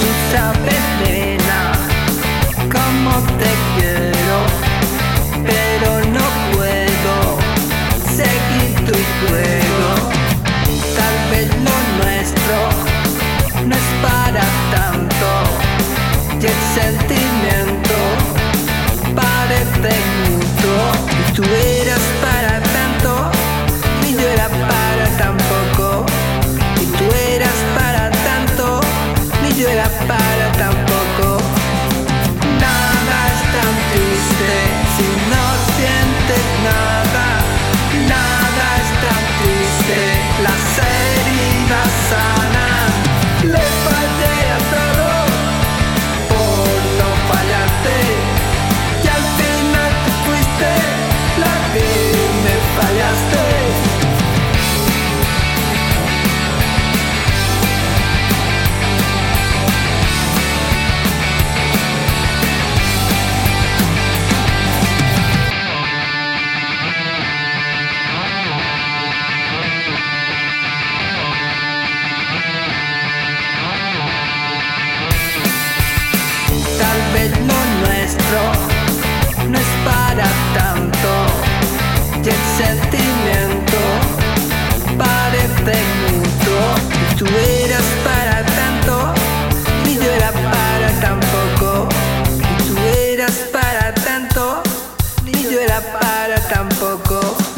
Tú sabes, nena, cómo te Stay. para tampoco.